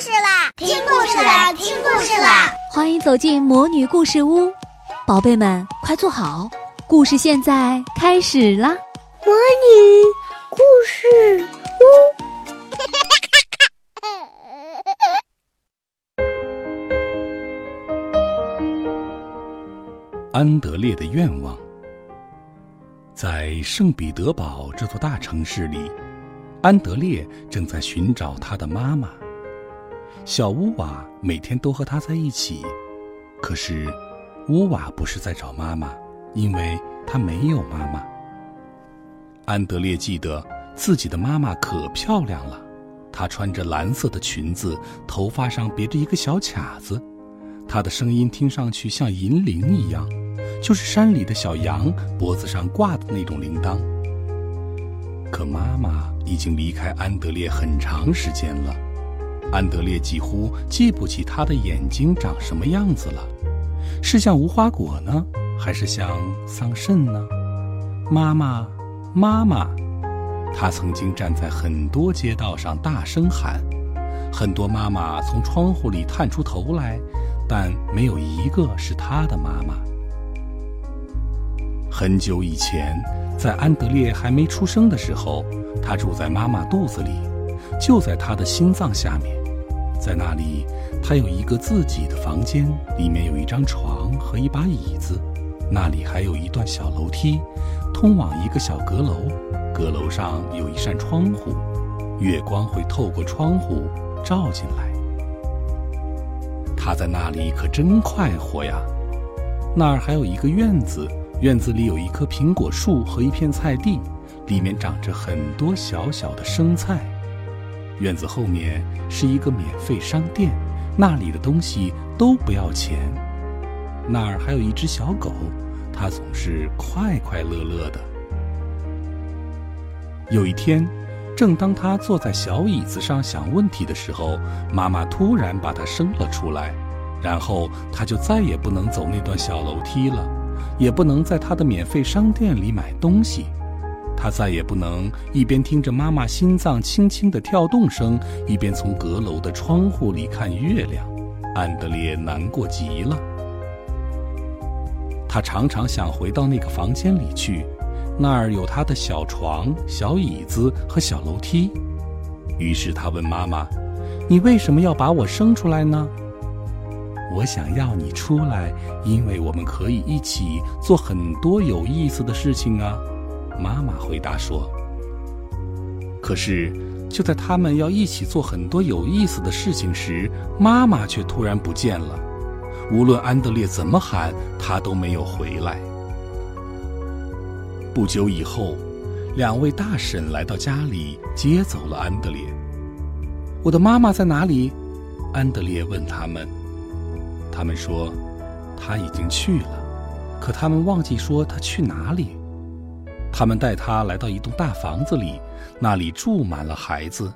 事啦！听故事啦！听故事啦！欢迎走进魔女故事屋，宝贝们快坐好，故事现在开始啦！魔女故事屋。安德烈的愿望，在圣彼得堡这座大城市里，安德烈正在寻找他的妈妈。小乌瓦每天都和他在一起，可是乌瓦不是在找妈妈，因为他没有妈妈。安德烈记得自己的妈妈可漂亮了，她穿着蓝色的裙子，头发上别着一个小卡子，她的声音听上去像银铃一样。就是山里的小羊脖子上挂的那种铃铛。可妈妈已经离开安德烈很长时间了，安德烈几乎记不起他的眼睛长什么样子了，是像无花果呢，还是像桑葚呢？妈妈，妈妈，她曾经站在很多街道上大声喊，很多妈妈从窗户里探出头来，但没有一个是她的妈妈。很久以前，在安德烈还没出生的时候，他住在妈妈肚子里，就在他的心脏下面。在那里，他有一个自己的房间，里面有一张床和一把椅子，那里还有一段小楼梯，通往一个小阁楼。阁楼上有一扇窗户，月光会透过窗户照进来。他在那里可真快活呀！那儿还有一个院子。院子里有一棵苹果树和一片菜地，里面长着很多小小的生菜。院子后面是一个免费商店，那里的东西都不要钱。那儿还有一只小狗，它总是快快乐乐的。有一天，正当他坐在小椅子上想问题的时候，妈妈突然把他生了出来，然后他就再也不能走那段小楼梯了。也不能在他的免费商店里买东西，他再也不能一边听着妈妈心脏轻轻的跳动声，一边从阁楼的窗户里看月亮。安德烈难过极了，他常常想回到那个房间里去，那儿有他的小床、小椅子和小楼梯。于是他问妈妈：“你为什么要把我生出来呢？”我想要你出来，因为我们可以一起做很多有意思的事情啊。妈妈回答说。可是，就在他们要一起做很多有意思的事情时，妈妈却突然不见了。无论安德烈怎么喊，他都没有回来。不久以后，两位大婶来到家里，接走了安德烈。我的妈妈在哪里？安德烈问他们。他们说，他已经去了，可他们忘记说他去哪里。他们带他来到一栋大房子里，那里住满了孩子，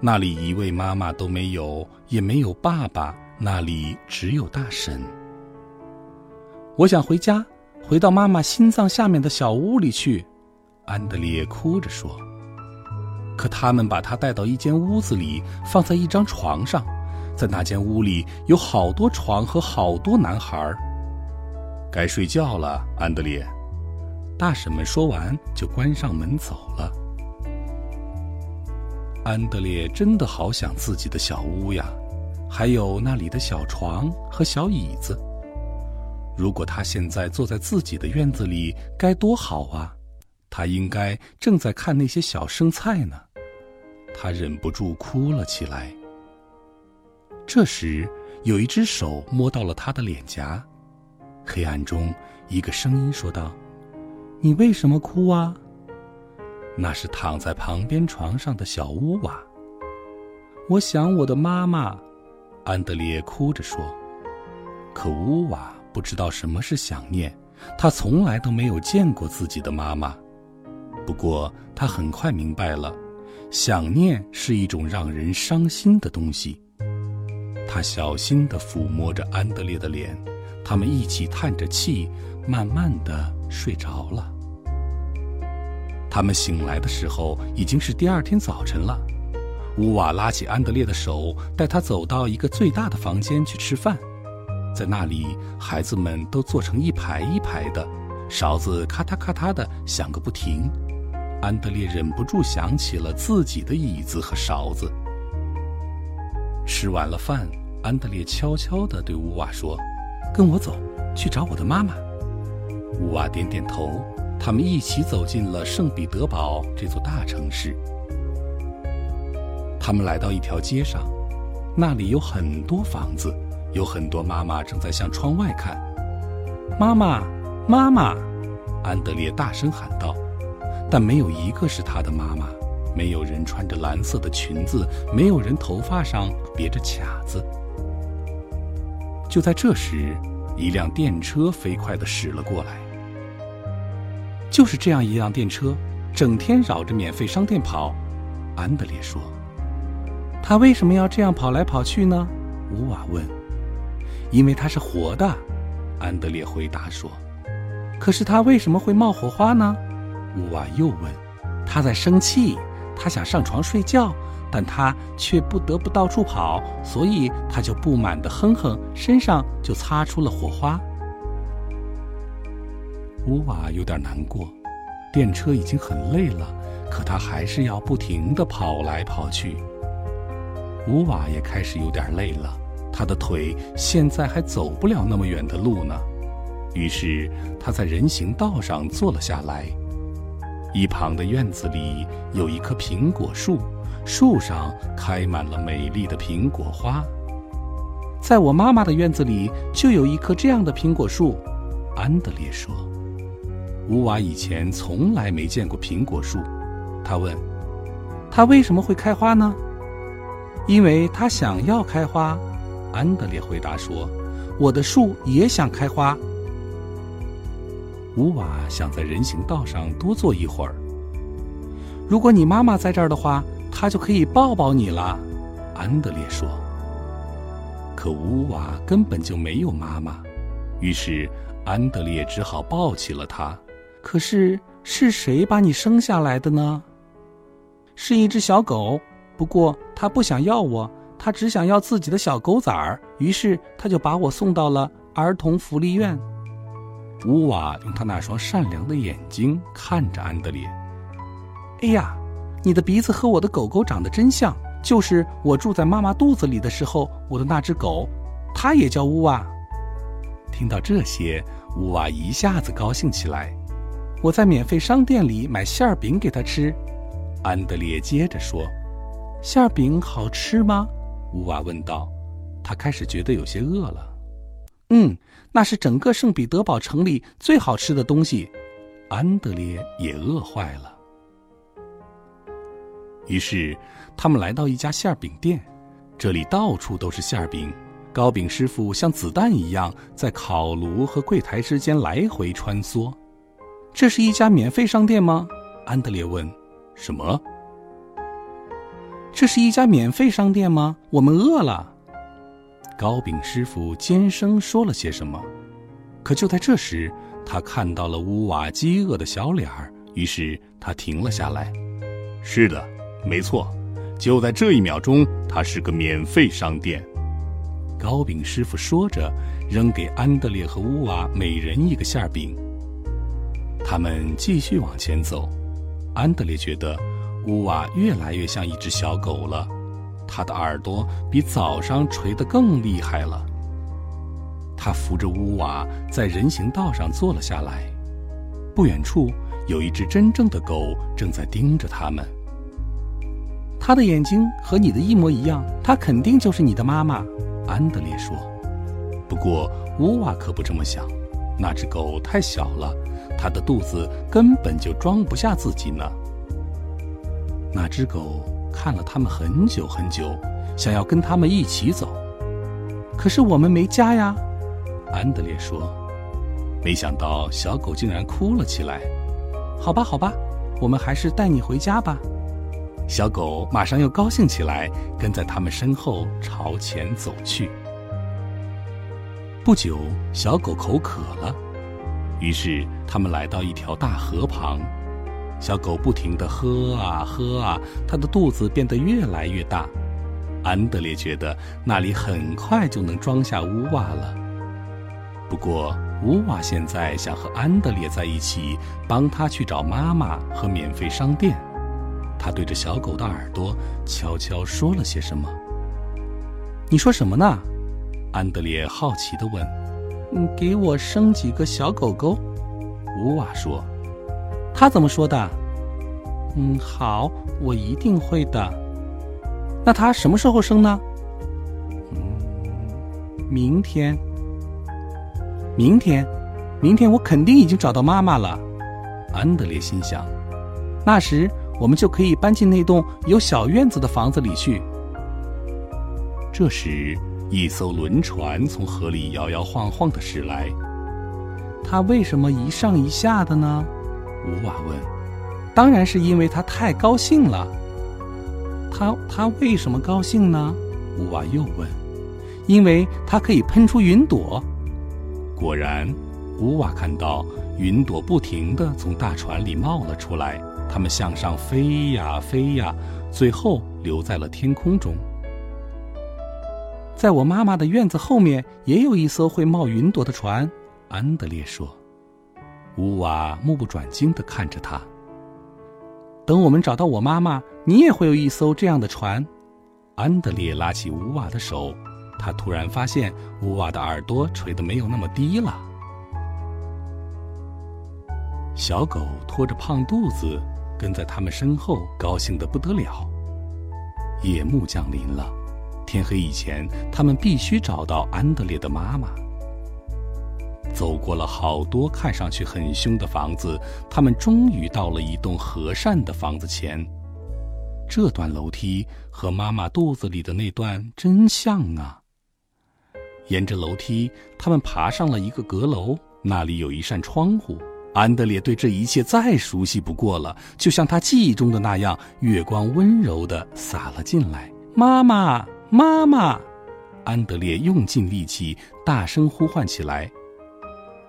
那里一位妈妈都没有，也没有爸爸，那里只有大婶。我想回家，回到妈妈心脏下面的小屋里去。安德烈哭着说。可他们把他带到一间屋子里，放在一张床上。在那间屋里有好多床和好多男孩。该睡觉了，安德烈。大婶们说完就关上门走了。安德烈真的好想自己的小屋呀，还有那里的小床和小椅子。如果他现在坐在自己的院子里，该多好啊！他应该正在看那些小生菜呢。他忍不住哭了起来。这时，有一只手摸到了他的脸颊。黑暗中，一个声音说道：“你为什么哭啊？”那是躺在旁边床上的小乌瓦。我想我的妈妈，安德烈哭着说。可乌瓦不知道什么是想念，他从来都没有见过自己的妈妈。不过，他很快明白了，想念是一种让人伤心的东西。他小心地抚摸着安德烈的脸，他们一起叹着气，慢慢地睡着了。他们醒来的时候已经是第二天早晨了。乌瓦拉起安德烈的手，带他走到一个最大的房间去吃饭。在那里，孩子们都坐成一排一排的，勺子咔嗒咔嗒的响个不停。安德烈忍不住想起了自己的椅子和勺子。吃完了饭，安德烈悄悄地对乌瓦说：“跟我走，去找我的妈妈。”乌瓦点点头。他们一起走进了圣彼得堡这座大城市。他们来到一条街上，那里有很多房子，有很多妈妈正在向窗外看。妈妈，妈妈！安德烈大声喊道。但没有一个是他的妈妈，没有人穿着蓝色的裙子，没有人头发上别着卡子。就在这时，一辆电车飞快地驶了过来。就是这样一辆电车，整天绕着免费商店跑。安德烈说：“他为什么要这样跑来跑去呢？”乌瓦问。“因为它是活的。”安德烈回答说。“可是它为什么会冒火花呢？”乌瓦又问：“他在生气，他想上床睡觉，但他却不得不到处跑，所以他就不满地哼哼，身上就擦出了火花。”乌瓦有点难过，电车已经很累了，可他还是要不停地跑来跑去。乌瓦也开始有点累了，他的腿现在还走不了那么远的路呢。于是他在人行道上坐了下来。一旁的院子里有一棵苹果树，树上开满了美丽的苹果花。在我妈妈的院子里就有一棵这样的苹果树，安德烈说。乌瓦以前从来没见过苹果树，他问：“它为什么会开花呢？”“因为它想要开花。”安德烈回答说。“我的树也想开花。”乌瓦想在人行道上多坐一会儿。如果你妈妈在这儿的话，她就可以抱抱你了。安德烈说。可乌瓦根本就没有妈妈，于是安德烈只好抱起了她。可是是谁把你生下来的呢？是一只小狗，不过它不想要我，它只想要自己的小狗崽儿，于是它就把我送到了儿童福利院。乌瓦用他那双善良的眼睛看着安德烈。哎呀，你的鼻子和我的狗狗长得真像，就是我住在妈妈肚子里的时候，我的那只狗，它也叫乌瓦。听到这些，乌瓦一下子高兴起来。我在免费商店里买馅饼给他吃。安德烈接着说：“馅饼好吃吗？”乌瓦问道。他开始觉得有些饿了。嗯。那是整个圣彼得堡城里最好吃的东西，安德烈也饿坏了。于是，他们来到一家馅饼店，这里到处都是馅饼，糕饼师傅像子弹一样在烤炉和柜台之间来回穿梭。这是一家免费商店吗？安德烈问。什么？这是一家免费商店吗？我们饿了。糕饼师傅尖声说了些什么，可就在这时，他看到了乌瓦饥饿的小脸儿，于是他停了下来。是的，没错，就在这一秒钟，它是个免费商店。糕饼师傅说着，扔给安德烈和乌瓦每人一个馅饼。他们继续往前走，安德烈觉得乌瓦越来越像一只小狗了。他的耳朵比早上垂得更厉害了。他扶着乌瓦在人行道上坐了下来。不远处有一只真正的狗正在盯着他们。他的眼睛和你的一模一样，他肯定就是你的妈妈。安德烈说。不过乌瓦可不这么想。那只狗太小了，它的肚子根本就装不下自己呢。那只狗。看了他们很久很久，想要跟他们一起走，可是我们没家呀。安德烈说：“没想到小狗竟然哭了起来。”好吧，好吧，我们还是带你回家吧。小狗马上又高兴起来，跟在他们身后朝前走去。不久，小狗口渴了，于是他们来到一条大河旁。小狗不停地喝啊喝啊，它的肚子变得越来越大。安德烈觉得那里很快就能装下乌瓦了。不过，乌瓦现在想和安德烈在一起，帮他去找妈妈和免费商店。他对着小狗的耳朵悄悄说了些什么。你说什么呢？安德烈好奇地问。嗯，给我生几个小狗狗。乌瓦说。他怎么说的？嗯，好，我一定会的。那他什么时候生呢？嗯，明天。明天，明天我肯定已经找到妈妈了。安德烈心想，那时我们就可以搬进那栋有小院子的房子里去。这时，一艘轮船从河里摇摇晃晃的驶来。它为什么一上一下的呢？乌瓦问。当然是因为它太高兴了。他他为什么高兴呢？乌瓦又问。因为它可以喷出云朵。果然，乌瓦看到云朵不停地从大船里冒了出来，它们向上飞呀飞呀，最后留在了天空中。在我妈妈的院子后面也有一艘会冒云朵的船，安德烈说。乌瓦目不转睛地看着他。等我们找到我妈妈，你也会有一艘这样的船。安德烈拉起乌瓦的手。他突然发现乌瓦的耳朵垂得没有那么低了。小狗拖着胖肚子跟在他们身后，高兴得不得了。夜幕降临了，天黑以前，他们必须找到安德烈的妈妈。走过了好多看上去很凶的房子，他们终于到了一栋和善的房子前。这段楼梯和妈妈肚子里的那段真像啊！沿着楼梯，他们爬上了一个阁楼，那里有一扇窗户。安德烈对这一切再熟悉不过了，就像他记忆中的那样，月光温柔地洒了进来。妈妈，妈妈！安德烈用尽力气，大声呼唤起来。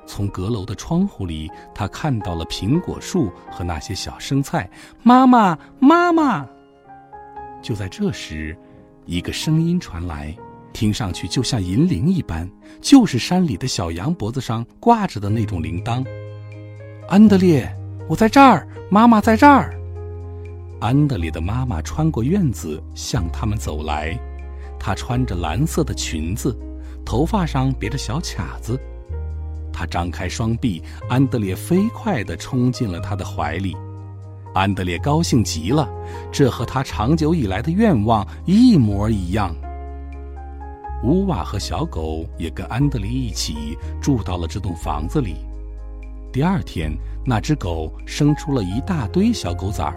从阁楼的窗户里，他看到了苹果树和那些小生菜。妈妈，妈妈！就在这时，一个声音传来。听上去就像银铃一般，就是山里的小羊脖子上挂着的那种铃铛。安德烈，我在这儿，妈妈在这儿。安德烈的妈妈穿过院子向他们走来，她穿着蓝色的裙子，头发上别着小卡子。她张开双臂，安德烈飞快地冲进了她的怀里。安德烈高兴极了，这和他长久以来的愿望一模一样。乌瓦和小狗也跟安德烈一起住到了这栋房子里。第二天，那只狗生出了一大堆小狗崽儿。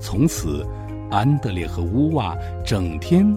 从此，安德烈和乌瓦整天